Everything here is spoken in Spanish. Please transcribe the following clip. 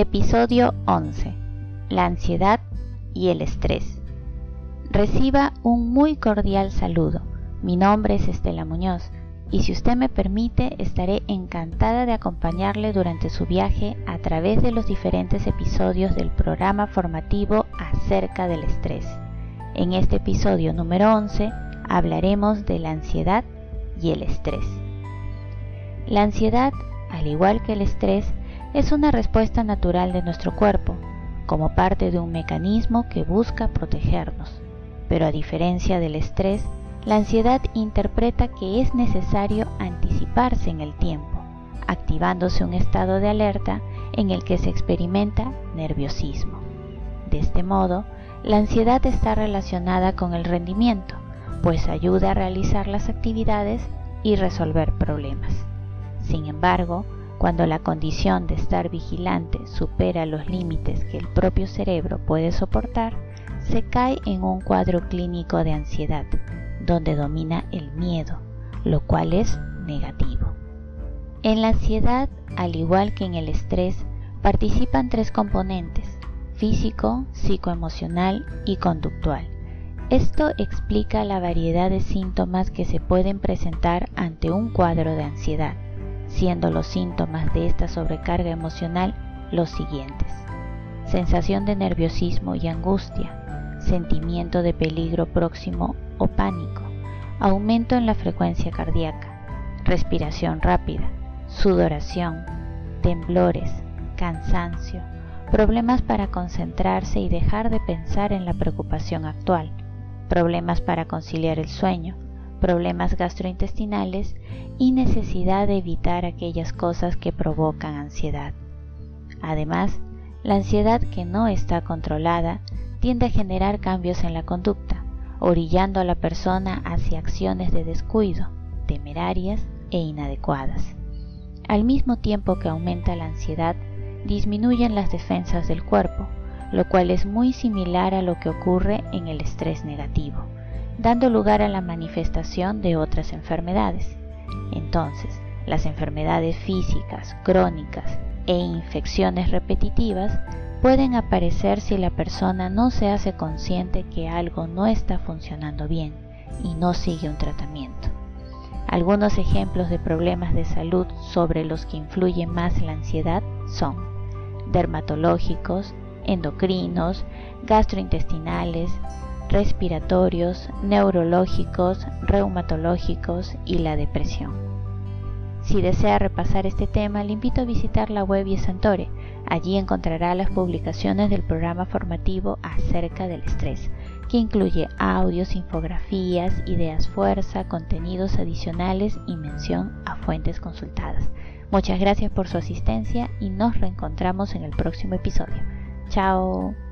Episodio 11. La ansiedad y el estrés. Reciba un muy cordial saludo. Mi nombre es Estela Muñoz y si usted me permite estaré encantada de acompañarle durante su viaje a través de los diferentes episodios del programa formativo acerca del estrés. En este episodio número 11 hablaremos de la ansiedad y el estrés. La ansiedad, al igual que el estrés, es una respuesta natural de nuestro cuerpo, como parte de un mecanismo que busca protegernos. Pero a diferencia del estrés, la ansiedad interpreta que es necesario anticiparse en el tiempo, activándose un estado de alerta en el que se experimenta nerviosismo. De este modo, la ansiedad está relacionada con el rendimiento, pues ayuda a realizar las actividades y resolver problemas. Sin embargo, cuando la condición de estar vigilante supera los límites que el propio cerebro puede soportar, se cae en un cuadro clínico de ansiedad, donde domina el miedo, lo cual es negativo. En la ansiedad, al igual que en el estrés, participan tres componentes, físico, psicoemocional y conductual. Esto explica la variedad de síntomas que se pueden presentar ante un cuadro de ansiedad siendo los síntomas de esta sobrecarga emocional los siguientes. Sensación de nerviosismo y angustia, sentimiento de peligro próximo o pánico, aumento en la frecuencia cardíaca, respiración rápida, sudoración, temblores, cansancio, problemas para concentrarse y dejar de pensar en la preocupación actual, problemas para conciliar el sueño, problemas gastrointestinales y necesidad de evitar aquellas cosas que provocan ansiedad. Además, la ansiedad que no está controlada tiende a generar cambios en la conducta, orillando a la persona hacia acciones de descuido, temerarias e inadecuadas. Al mismo tiempo que aumenta la ansiedad, disminuyen las defensas del cuerpo, lo cual es muy similar a lo que ocurre en el estrés negativo dando lugar a la manifestación de otras enfermedades. Entonces, las enfermedades físicas, crónicas e infecciones repetitivas pueden aparecer si la persona no se hace consciente que algo no está funcionando bien y no sigue un tratamiento. Algunos ejemplos de problemas de salud sobre los que influye más la ansiedad son dermatológicos, endocrinos, gastrointestinales, respiratorios, neurológicos, reumatológicos y la depresión. Si desea repasar este tema, le invito a visitar la web Santore. Allí encontrará las publicaciones del programa formativo acerca del estrés, que incluye audios, infografías, ideas fuerza, contenidos adicionales y mención a fuentes consultadas. Muchas gracias por su asistencia y nos reencontramos en el próximo episodio. Chao.